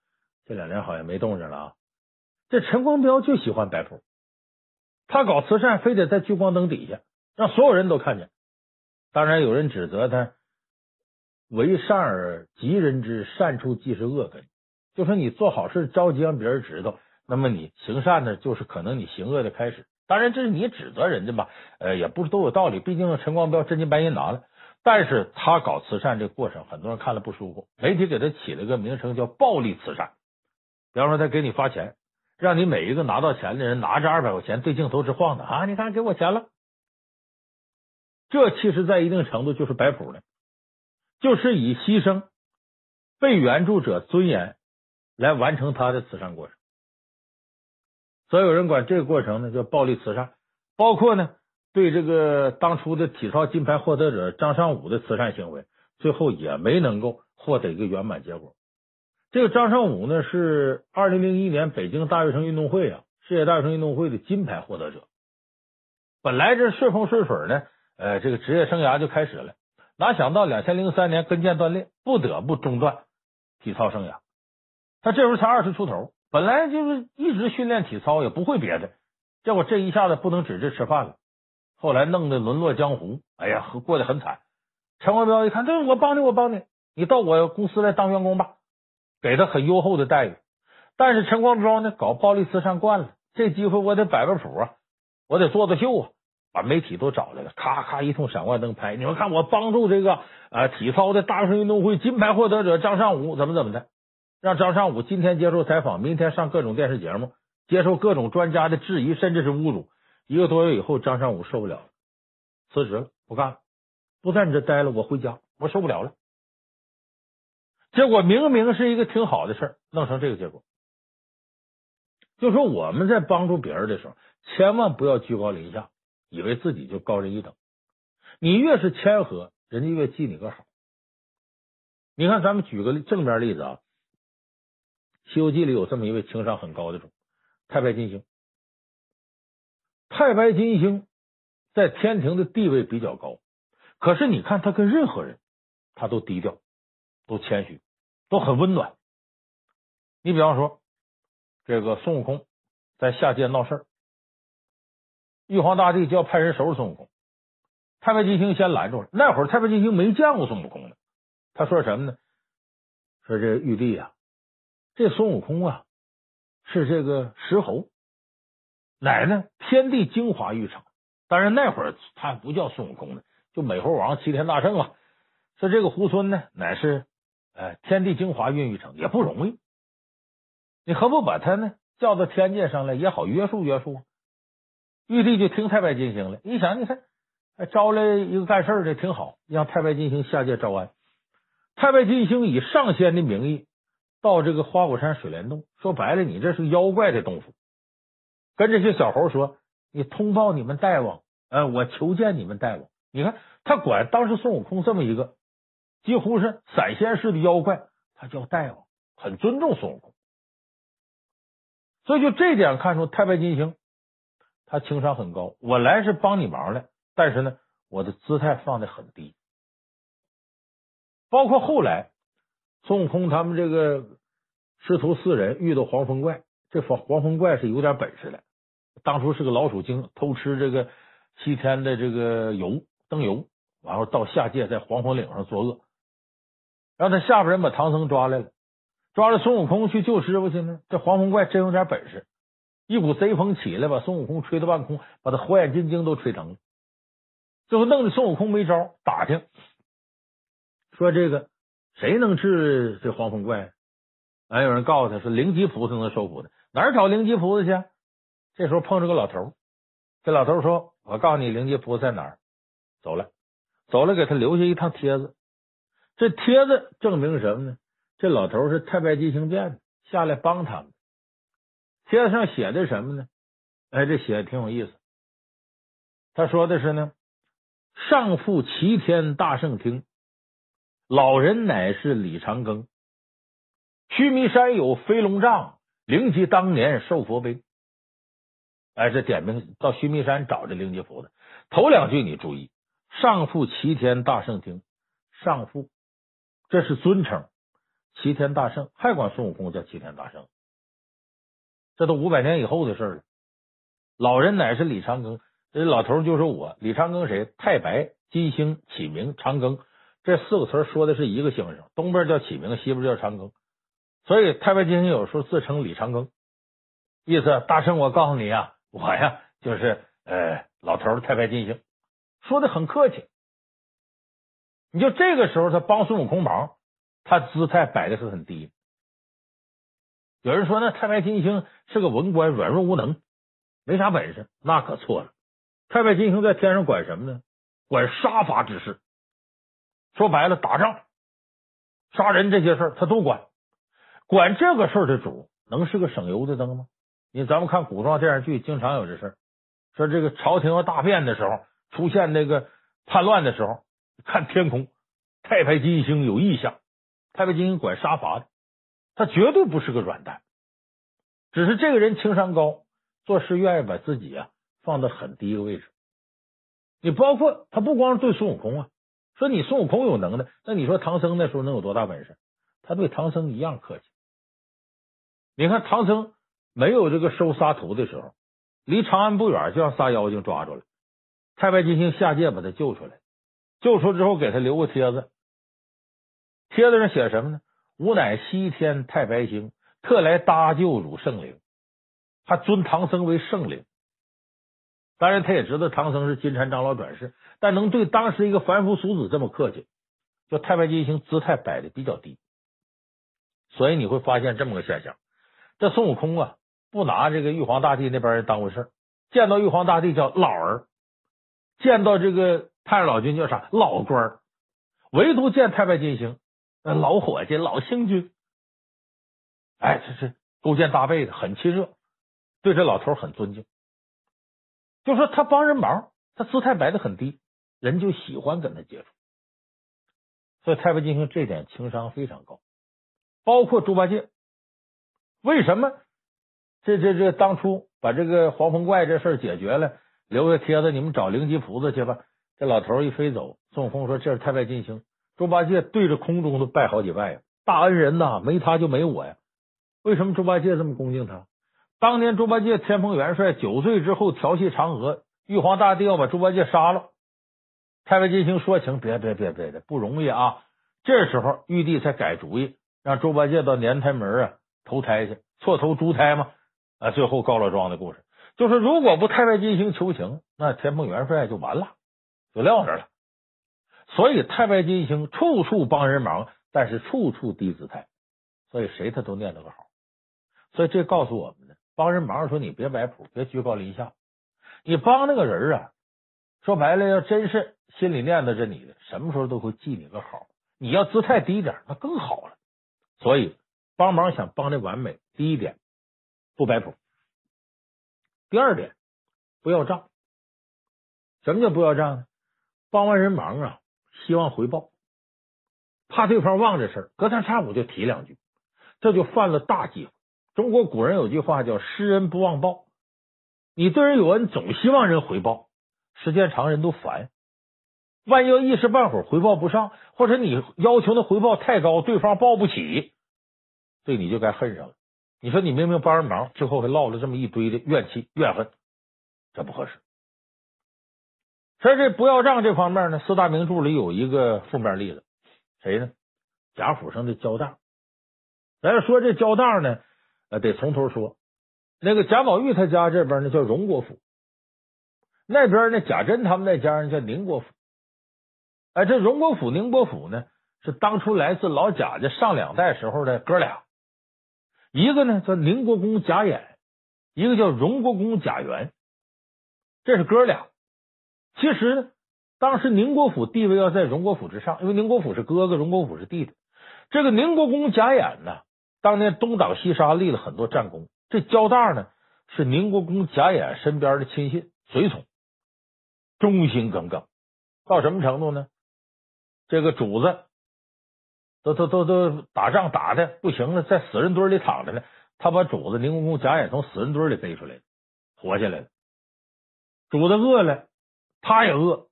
这两年好像没动静了啊。这陈光标就喜欢摆谱，他搞慈善非得在聚光灯底下，让所有人都看见。当然有人指责他为善而急人之善处即是恶根，就说你做好事着急让别人知道，那么你行善呢，就是可能你行恶的开始。当然这是你指责人家吧，呃，也不是都有道理。毕竟陈光标真金白银拿了，但是他搞慈善这个过程，很多人看了不舒服。媒体给他起了个名称叫暴力慈善。比方说他给你发钱，让你每一个拿到钱的人拿着二百块钱对镜头直晃的啊！你看给我钱了。这其实，在一定程度就是摆谱的，就是以牺牲被援助者尊严来完成他的慈善过程。所以有人管这个过程呢叫暴力慈善，包括呢对这个当初的体操金牌获得者张尚武的慈善行为，最后也没能够获得一个圆满结果。这个张尚武呢是二零零一年北京大学生运动会啊，世界大学生运动会的金牌获得者，本来这顺风顺水呢。呃，这个职业生涯就开始了，哪想到两千零三年跟腱断裂，不得不中断体操生涯。他这时候才二十出头，本来就是一直训练体操，也不会别的，结果这一下子不能指着吃饭了，后来弄得沦落江湖，哎呀，过得很惨。陈光标一看，这我帮你，我帮你，你到我公司来当员工吧，给他很优厚的待遇。但是陈光标呢，搞暴力慈善惯了，这机会我得摆摆谱啊，我得做做秀啊。把媒体都找来了，咔咔一通闪光灯拍。你们看，我帮助这个呃体操的大学生运动会金牌获得者张尚武怎么怎么的，让张尚武今天接受采访，明天上各种电视节目，接受各种专家的质疑，甚至是侮辱。一个多月以后，张尚武受不了了，辞职了，不干了，不在你这待了，我回家，我受不了了。结果明明是一个挺好的事儿，弄成这个结果。就说我们在帮助别人的时候，千万不要居高临下。以为自己就高人一等，你越是谦和，人家越记你个好。你看，咱们举个正面例子啊，《西游记》里有这么一位情商很高的主，太白金星。太白金星在天庭的地位比较高，可是你看他跟任何人，他都低调，都谦虚，都很温暖。你比方说，这个孙悟空在下界闹事儿。玉皇大帝就要派人收拾孙悟空，太白金星先拦住了。那会儿太白金星没见过孙悟空呢，他说什么呢？说这玉帝啊，这孙悟空啊是这个石猴，乃呢天地精华育成。当然那会儿他不叫孙悟空呢，就美猴王齐天大圣啊。说这个猢狲呢，乃是哎天地精华孕育成，也不容易。你何不把他呢叫到天界上来，也好约束约束。玉帝就听太白金星了，一想，你看，招来一个干事的挺好，让太白金星下界招安。太白金星以上仙的名义到这个花果山水帘洞，说白了，你这是妖怪的洞府，跟这些小猴说，你通报你们大王，呃，我求见你们大王。你看，他管当时孙悟空这么一个几乎是散仙式的妖怪，他叫大王，很尊重孙悟空。所以就这点看出太白金星。他情商很高，我来是帮你忙来，但是呢，我的姿态放的很低。包括后来孙悟空他们这个师徒四人遇到黄风怪，这黄黄风怪是有点本事的，当初是个老鼠精，偷吃这个西天的这个油灯油，然后到下界在黄风岭上作恶，让他下边人把唐僧抓来了，抓了孙悟空去救师傅去呢。这黄风怪真有点本事。一股贼风起来，把孙悟空吹到半空，把他火眼金睛都吹疼了。最后弄得孙悟空没招，打听说这个谁能治这黄风怪？哎，有人告诉他说灵吉菩萨能收服的，哪儿找灵吉菩萨去？这时候碰着个老头，这老头说：“我告诉你，灵吉菩萨在哪儿？”走了，走了，给他留下一趟帖子。这帖子证明什么呢？这老头是太白金星变的，下来帮他们。帖子上写的什么呢？哎，这写的挺有意思。他说的是呢，上复齐天大圣听，老人乃是李长庚。须弥山有飞龙杖，灵吉当年受佛碑。哎，这点名到须弥山找这灵吉菩萨。头两句你注意，上复齐天大圣听，上复这是尊称，齐天大圣还管孙悟空叫齐天大圣，这都五百年以后的事了。老人乃是李长庚，这老头就是我。李长庚谁？太白金星启明长庚，这四个词说的是一个星星，东边叫启明，西边叫长庚。所以太白金星有时候自称李长庚，意思大圣，我告诉你啊，我呀就是呃老头太白金星，说的很客气。你就这个时候他帮孙悟空忙，他姿态摆的是很低。有人说那太白金星是个文官，软弱无能。没啥本事，那可错了。太白金星在天上管什么呢？管杀伐之事。说白了，打仗、杀人这些事儿他都管。管这个事儿的主，能是个省油的灯吗？你咱们看古装电视剧，经常有这事儿。说这个朝廷要大变的时候，出现那个叛乱的时候，看天空，太白金星有异象。太白金星管杀伐的，他绝对不是个软蛋。只是这个人情商高。做事愿意把自己啊放到很低一个位置，你包括他不光是对孙悟空啊，说你孙悟空有能耐，那你说唐僧那时候能有多大本事？他对唐僧一样客气。你看唐僧没有这个收仨徒的时候，离长安不远就让仨妖精抓住了，太白金星下界把他救出来，救出之后给他留个帖子，帖子上写什么呢？吾乃西天太白星，特来搭救汝圣灵。还尊唐僧为圣灵，当然他也知道唐僧是金蝉长老转世，但能对当时一个凡夫俗子这么客气，就太白金星姿态摆的比较低，所以你会发现这么个现象：这孙悟空啊，不拿这个玉皇大帝那边人当回事，见到玉皇大帝叫老儿，见到这个太上老君叫啥老官，唯独见太白金星老伙计、老星君，哎，这是勾肩搭背的，很亲热。对这老头很尊敬，就说他帮人忙，他姿态摆的很低，人就喜欢跟他接触。所以太白金星这点情商非常高，包括猪八戒，为什么这这这当初把这个黄风怪这事解决了，留下帖子，你们找灵吉菩萨去吧。这老头一飞走，孙悟空说这是太白金星，猪八戒对着空中都拜好几拜呀，大恩人呐，没他就没我呀。为什么猪八戒这么恭敬他？当年猪八戒天蓬元帅酒醉之后调戏嫦娥，玉皇大帝要把猪八戒杀了。太白金星说情，别别别别的，不容易啊！这时候玉帝才改主意，让猪八戒到年胎门啊投胎去，错投猪胎嘛。啊，最后告老庄的故事就是，如果不太白金星求情，那天蓬元帅就完了，就撂那了。所以太白金星处处帮人忙，但是处处低姿态，所以谁他都念叨个好。所以这告诉我们呢。帮人忙，说你别摆谱，别居高临下。你帮那个人啊，说白了，要真是心里念叨着你的，什么时候都会记你个好。你要姿态低点，那更好了。所以帮忙想帮的完美，第一点不摆谱，第二点不要账。什么叫不要账呢？帮完人忙啊，希望回报，怕对方忘这事儿，隔三差五就提两句，这就犯了大忌。中国古人有句话叫“施恩不忘报”，你对人有恩，总希望人回报，时间长人都烦。万一一时半会儿回报不上，或者你要求的回报太高，对方报不起，对你就该恨上了。你说你明明帮人忙，最后还落了这么一堆的怨气怨恨，这不合适。在这不要账这方面呢，四大名著里有一个负面例子，谁呢？贾府上的焦大。咱说这焦大呢。呃，得从头说。那个贾宝玉他家这边呢叫荣国府，那边呢贾珍他们那家人叫宁国府。哎，这荣国府、宁国府呢是当初来自老贾家上两代时候的哥俩，一个呢叫宁国公贾演，一个叫荣国公贾元，这是哥俩。其实呢，当时宁国府地位要在荣国府之上，因为宁国府是哥哥，荣国府是弟弟。这个宁国公贾演呢。当年东挡西杀，立了很多战功。这焦大呢，是宁国公贾演身边的亲信随从，忠心耿耿。到什么程度呢？这个主子都都都都打仗打的不行了，在死人堆里躺着呢。他把主子宁国公贾演从死人堆里背出来，活下来了。主子饿了，他也饿，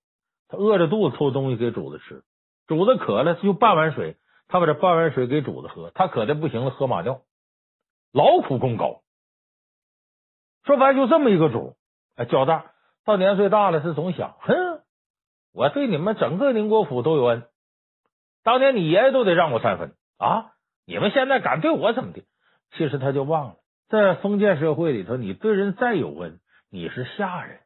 他饿着肚子偷东西给主子吃。主子渴了，就半碗水，他把这半碗水给主子喝，他渴的不行了，喝马尿，劳苦功高。说白就这么一个主，哎，焦大到年岁大了，是总想，哼，我对你们整个宁国府都有恩，当年你爷爷都得让我三分啊，你们现在敢对我怎么的？其实他就忘了，在封建社会里头，你对人再有恩，你是下人，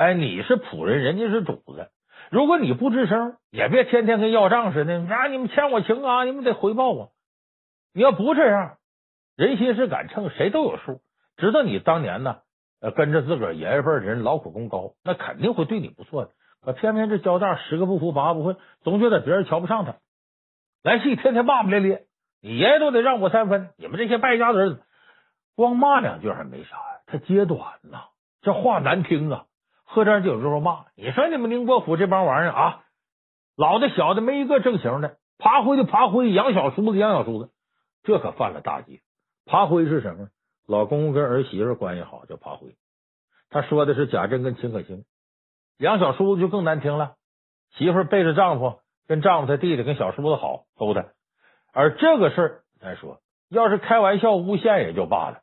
哎，你是仆人，人家是主子。如果你不吱声，也别天天跟要账似的。啊，你们欠我情啊，你们得回报我。你要不这样，人心是杆秤，谁都有数，知道你当年呢，跟着自个儿爷爷辈的人劳苦功高，那肯定会对你不错的。可偏偏这焦大十个不服八个不会，总觉得别人瞧不上他，来气天天骂骂咧咧。你爷爷都得让我三分，你们这些败家子，光骂两句还没啥呀，他揭短呐，这话难听啊。喝点酒就说骂，你说你们宁国府这帮玩意儿啊，老的小的没一个正形的，爬灰的爬灰，养小叔子养小叔子，这可犯了大忌。爬灰是什么？老公公跟儿媳妇关系好叫爬灰。他说的是贾珍跟秦可卿。养小叔子就更难听了，媳妇背着丈夫跟丈夫他弟弟跟小叔子好勾搭。而这个事儿咱说，要是开玩笑诬陷也就罢了，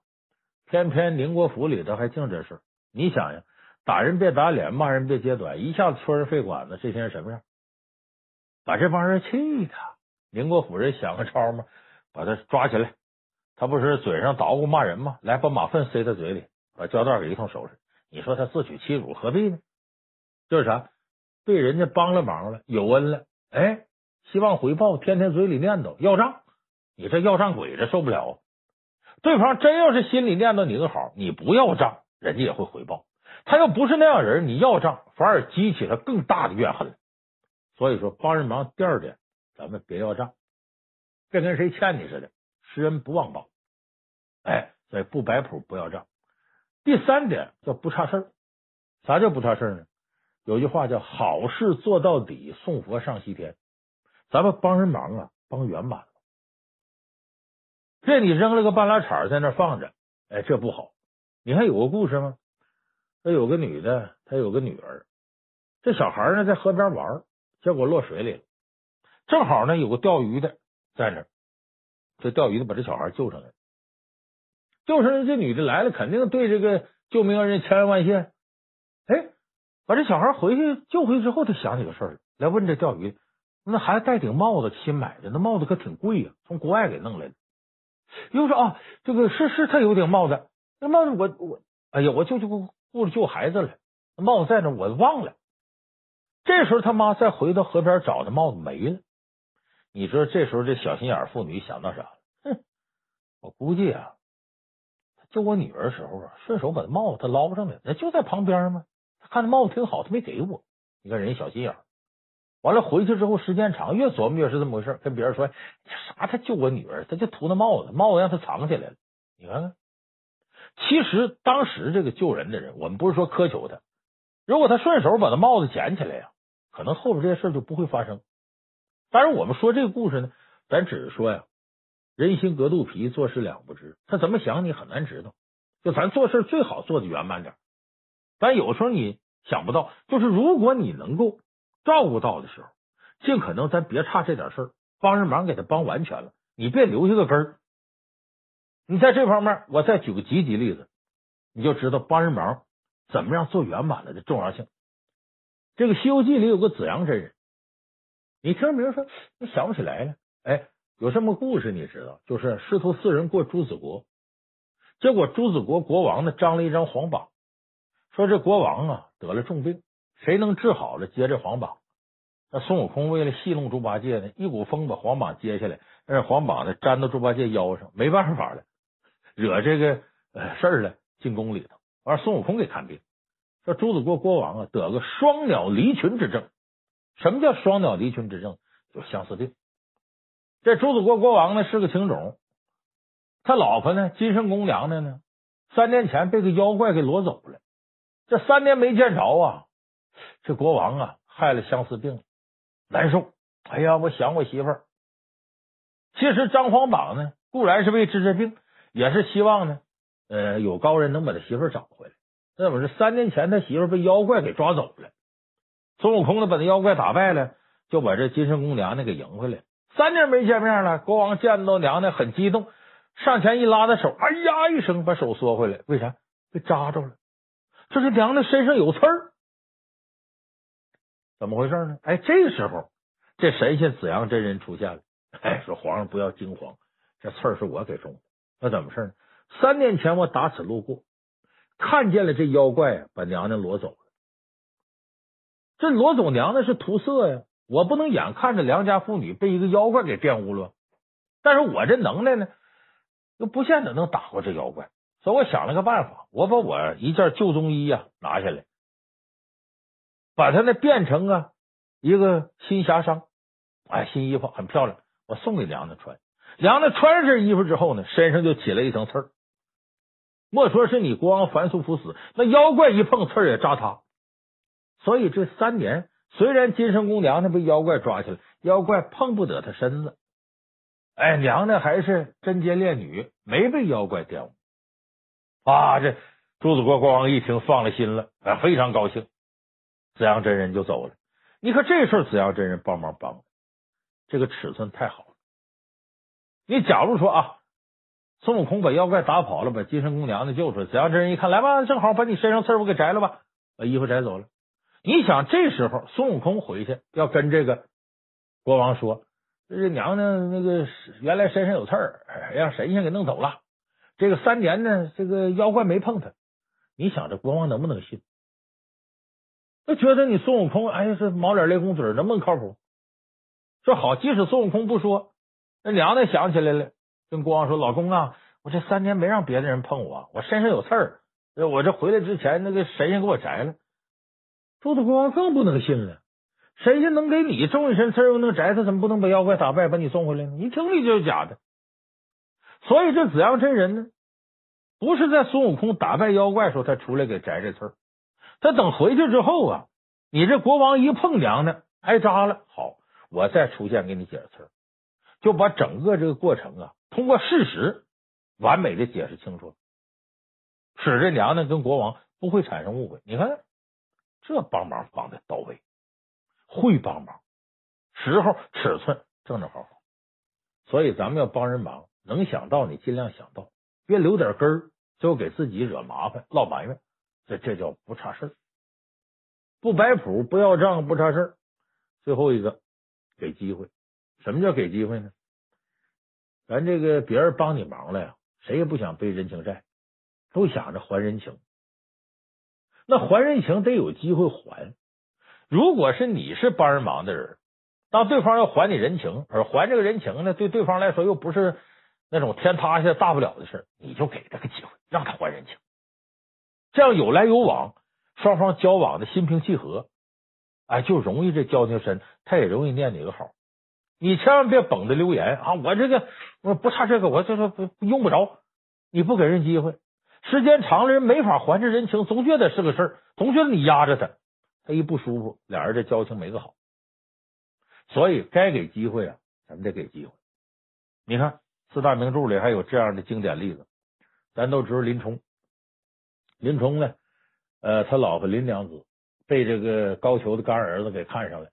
偏偏宁国府里头还净这事。你想呀。打人别打脸，骂人别揭短，一下子戳人肺管子，这些人什么样？把这帮人气的。宁国府人想个招吗？把他抓起来，他不是嘴上捣鼓骂人吗？来，把马粪塞他嘴里，把胶带给一通收拾。你说他自取其辱，何必呢？就是啥？被人家帮了忙了，有恩了，哎，希望回报，天天嘴里念叨要账。你这要账鬼子受不了。对方真要是心里念叨你个好，你不要账，人家也会回报。他要不是那样人，你要账反而激起了更大的怨恨。所以说，帮人忙第二点，咱们别要账，别跟谁欠你似的，施恩不忘报。哎，所以不摆谱，不要账。第三点叫不差事儿。啥叫不差事儿呢？有句话叫好事做到底，送佛上西天。咱们帮人忙啊，帮圆满了。这你扔了个半拉铲在那放着，哎，这不好。你还有个故事吗？他有个女的，他有个女儿。这小孩呢，在河边玩，结果落水里了。正好呢，有个钓鱼的在那儿，这钓鱼的把这小孩救上来。救上来，这女的来了，肯定对这个救命恩人千恩万谢。哎，把这小孩回去救回去之后，他想起个事儿来，问这钓鱼：“那孩子戴顶帽子，新买的，那帽子可挺贵呀，从国外给弄来的。”又说：“啊，这个是是，他有顶帽子，那帽子我我，哎呀，我就就不。”顾着救孩子了，帽子在那，我忘了。这时候他妈再回到河边找，那帽子没了。你知道这时候这小心眼妇女想到啥了？哼，我估计啊，救我女儿时候啊，顺手把那帽子他捞上来，那就在旁边嘛。他看那帽子挺好，他没给我。你看人小心眼。完了回去之后时间长，越琢磨越是这么回事。跟别人说啥？他救我女儿，他就图那帽子，帽子让他藏起来了。你看看。其实当时这个救人的人，我们不是说苛求他，如果他顺手把他帽子捡起来呀，可能后边这些事就不会发生。当然，我们说这个故事呢，咱只是说呀，人心隔肚皮，做事两不知。他怎么想，你很难知道。就咱做事最好做的圆满点，但有时候你想不到，就是如果你能够照顾到的时候，尽可能咱别差这点事儿，帮上忙给他帮完全了，你别留下个根儿。你在这方面，我再举个积极例子，你就知道帮人忙怎么样做圆满了的重要性。这个《西游记》里有个紫阳真人，你听名说，你想不起来了。哎，有这么故事，你知道？就是师徒四人过朱紫国，结果朱紫国国王呢张了一张黄榜，说这国王啊得了重病，谁能治好了接这黄榜。那孙悟空为了戏弄猪八戒呢，一股风把黄榜揭下来，让黄榜呢粘到猪八戒腰上，没办法了。惹这个呃事儿了，进宫里头，完孙悟空给看病，说朱紫国国王啊得个双鸟离群之症。什么叫双鸟离群之症？就相思病。这朱紫国国王呢是个情种，他老婆呢金圣宫娘娘呢，三年前被个妖怪给掳走了，这三年没见着啊，这国王啊害了相思病，难受。哎呀，我想我媳妇儿。其实张皇榜呢固然是为治这病。也是希望呢，呃，有高人能把他媳妇找回来。那怎么是三年前他媳妇被妖怪给抓走了？孙悟空呢，把那妖怪打败了，就把这金圣宫娘娘给迎回来。三年没见面了，国王见到娘娘很激动，上前一拉她手，哎呀一声把手缩回来，为啥？被扎着了。这是娘娘身上有刺儿，怎么回事呢？哎，这时候这神仙紫阳真人出现了，哎，说皇上不要惊慌，这刺儿是我给中的。那怎么事呢？三年前我打此路过，看见了这妖怪，把娘娘攞走了。这罗走娘娘是图色呀，我不能眼看着良家妇女被一个妖怪给玷污了。但是我这能耐呢，又不见得能打过这妖怪。所以我想了个办法，我把我一件旧中衣呀拿下来，把它呢变成啊一个新霞裳，哎，新衣服很漂亮，我送给娘娘穿。娘娘穿上身衣服之后呢，身上就起了一层刺儿。莫说是你国王凡俗赴死，那妖怪一碰刺儿也扎他。所以这三年，虽然金圣宫娘娘被妖怪抓起来，妖怪碰不得她身子。哎，娘娘还是贞洁烈女，没被妖怪玷污。啊，这朱子国国王一听放了心了，啊，非常高兴。紫阳真人就走了。你看这事儿，紫阳真人帮忙帮，这个尺寸太好。你假如说啊，孙悟空把妖怪打跑了，把金身宫娘娘救出来，紫阳真人一看，来吧，正好把你身上刺儿我给摘了吧，把衣服摘走了。你想这时候孙悟空回去要跟这个国王说，这娘娘那个原来身上有刺儿，让神仙给弄走了。这个三年呢，这个妖怪没碰他。你想这国王能不能信？他觉得你孙悟空，哎呀，这毛脸雷公嘴能不能靠谱？说好，即使孙悟空不说。那娘娘想起来了，跟国王说：“老公啊，我这三年没让别的人碰我，我身上有刺儿，我这回来之前，那个神仙给我摘了。”朱子国王更不能信了，神仙能给你种一身刺儿，又能摘，他怎么不能把妖怪打败，把你送回来呢？一听你就是假的。所以这紫阳真人呢，不是在孙悟空打败妖怪时候他出来给摘这刺儿，他等回去之后啊，你这国王一碰娘娘挨扎了，好，我再出现给你解刺儿。就把整个这个过程啊，通过事实完美的解释清楚，使这娘娘跟国王不会产生误会。你看，这帮忙帮的到位，会帮忙，时候尺寸正正好好。所以咱们要帮人忙，能想到你尽量想到，别留点根儿，最后给自己惹麻烦、落埋怨。这这叫不差事儿，不摆谱、不要账、不差事儿。最后一个，给机会。什么叫给机会呢？咱这个别人帮你忙了呀，谁也不想背人情债，都想着还人情。那还人情得有机会还。如果是你是帮人忙的人，当对方要还你人情，而还这个人情呢，对对方来说又不是那种天塌下大不了的事，你就给他个机会，让他还人情。这样有来有往，双方交往的心平气和，哎，就容易这交情深，他也容易念你个好。你千万别绷着留言啊！我这个我不差这个，我这个不用不着。你不给人机会，时间长了人没法还这人情，总觉得是个事儿，总觉得你压着他，他一不舒服，俩人这交情没个好。所以该给机会啊，咱们得给机会。你看四大名著里还有这样的经典例子，咱都知道林冲。林冲呢，呃，他老婆林娘子被这个高俅的干儿子给看上了。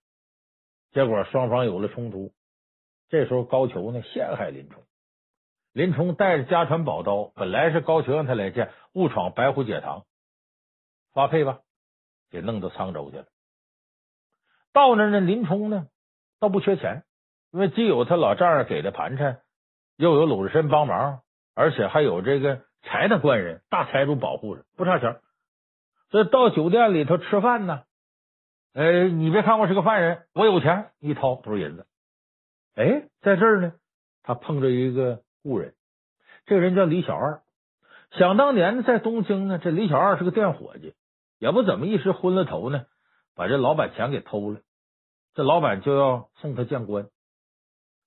结果双方有了冲突，这时候高俅呢陷害林冲，林冲带着家传宝刀，本来是高俅让他来见，误闯白虎节堂，发配吧，给弄到沧州去了。到那呢，林冲呢倒不缺钱，因为既有他老丈人给的盘缠，又有鲁智深帮忙，而且还有这个柴大官人、大财主保护着，不差钱。所以到酒店里头吃饭呢。哎，你别看我是个犯人，我有钱，一掏都是银子。哎，在这儿呢，他碰着一个故人，这个人叫李小二。想当年在东京呢，这李小二是个店伙计，也不怎么一时昏了头呢，把这老板钱给偷了。这老板就要送他见官，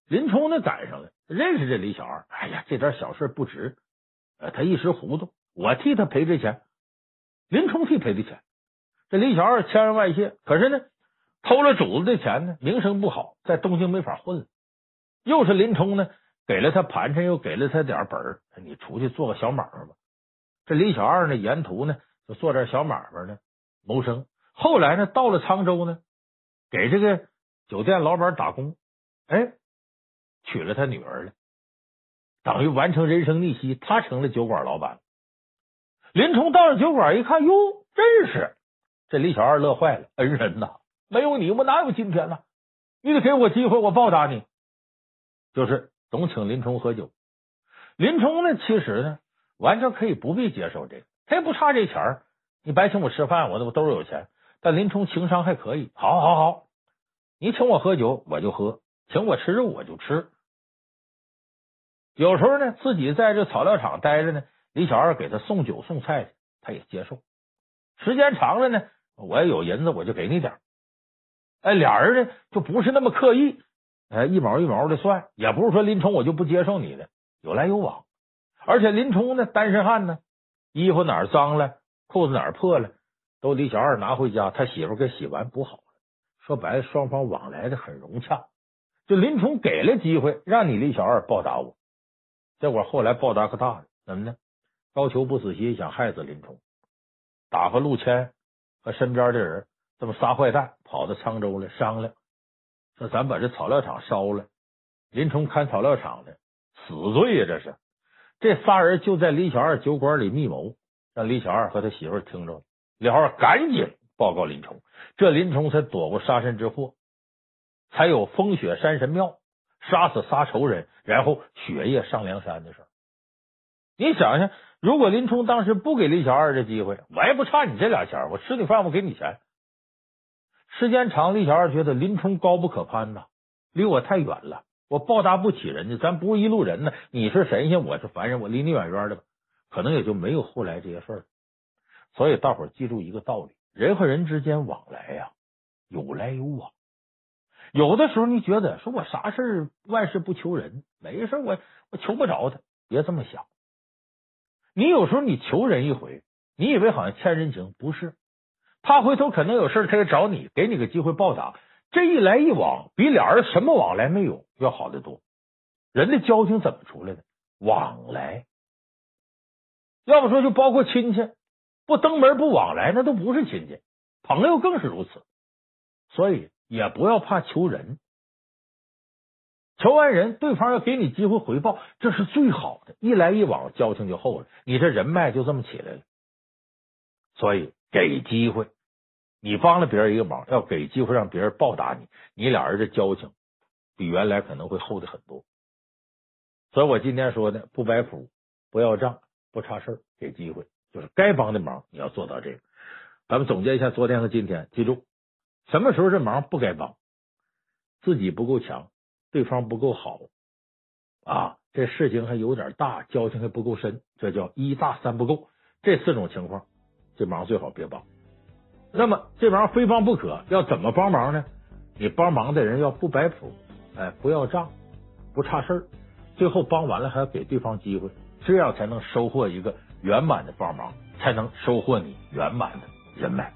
林冲呢赶上了，认识这李小二。哎呀，这点小事不值，他一时糊涂，我替他赔这钱。林冲替赔的钱。这李小二千恩万谢，可是呢，偷了主子的钱呢，名声不好，在东京没法混了。又是林冲呢，给了他盘缠，又给了他点本儿，你出去做个小买卖吧。这李小二呢，沿途呢就做点小买卖呢，谋生。后来呢，到了沧州呢，给这个酒店老板打工，哎，娶了他女儿了，等于完成人生逆袭，他成了酒馆老板。林冲到了酒馆一看，哟，认识！这李小二乐坏了，恩人呐，没有你，我哪有今天呢？你得给我机会，我报答你。就是总请林冲喝酒。林冲呢，其实呢，完全可以不必接受这个，他也不差这钱儿。你白请我吃饭，我这不兜里有钱。但林冲情商还可以，好好好，你请我喝酒我就喝，请我吃肉我就吃。有时候呢，自己在这草料场待着呢，李小二给他送酒送菜，他也接受。时间长了呢，我也有银子，我就给你点。哎，俩人呢就不是那么刻意，哎，一毛一毛的算，也不是说林冲我就不接受你的，有来有往。而且林冲呢，单身汉呢，衣服哪儿脏了，裤子哪儿破了，都李小二拿回家，他媳妇给洗完补好了。说白了，双方往来的很融洽。就林冲给了机会，让你李小二报答我，结果后来报答可大了，怎么呢？高俅不死心，想害死林冲。打发陆谦和身边的人这么仨坏蛋跑到沧州来商量，说咱把这草料场烧了。林冲看草料场的死罪呀，这是这仨人就在李小二酒馆里密谋，让李小二和他媳妇听着了。李小二赶紧报告林冲，这林冲才躲过杀身之祸，才有风雪山神庙杀死仨仇人，然后雪夜上梁山的事儿。你想想。如果林冲当时不给李小二这机会，我也不差你这俩钱，我吃你饭，我给你钱。时间长，李小二觉得林冲高不可攀呐，离我太远了，我报答不起人家，咱不是一路人呢。你是神仙，我是凡人，我离你远远的吧，可能也就没有后来这些事儿。所以大伙儿记住一个道理：人和人之间往来呀，有来有往。有的时候你觉得说我啥事儿万事不求人，没事我我求不着他，别这么想。你有时候你求人一回，你以为好像欠人情，不是？他回头可能有事他也找你，给你个机会报答。这一来一往，比俩人什么往来没有要好得多。人的交情怎么出来的？往来。要不说就包括亲戚，不登门不往来，那都不是亲戚。朋友更是如此。所以也不要怕求人。求完人，对方要给你机会回报，这是最好的。一来一往，交情就厚了，你这人脉就这么起来了。所以给机会，你帮了别人一个忙，要给机会让别人报答你，你俩人的交情比原来可能会厚的很多。所以我今天说的，不摆谱，不要账，不差事儿，给机会，就是该帮的忙你要做到这个。咱们总结一下昨天和今天，记住什么时候这忙不该帮，自己不够强。对方不够好啊，这事情还有点大，交情还不够深，这叫一大三不够。这四种情况，这忙最好别帮。那么这忙非帮不可，要怎么帮忙呢？你帮忙的人要不摆谱，哎，不要账，不差事儿，最后帮完了还要给对方机会，这样才能收获一个圆满的帮忙，才能收获你圆满的人脉。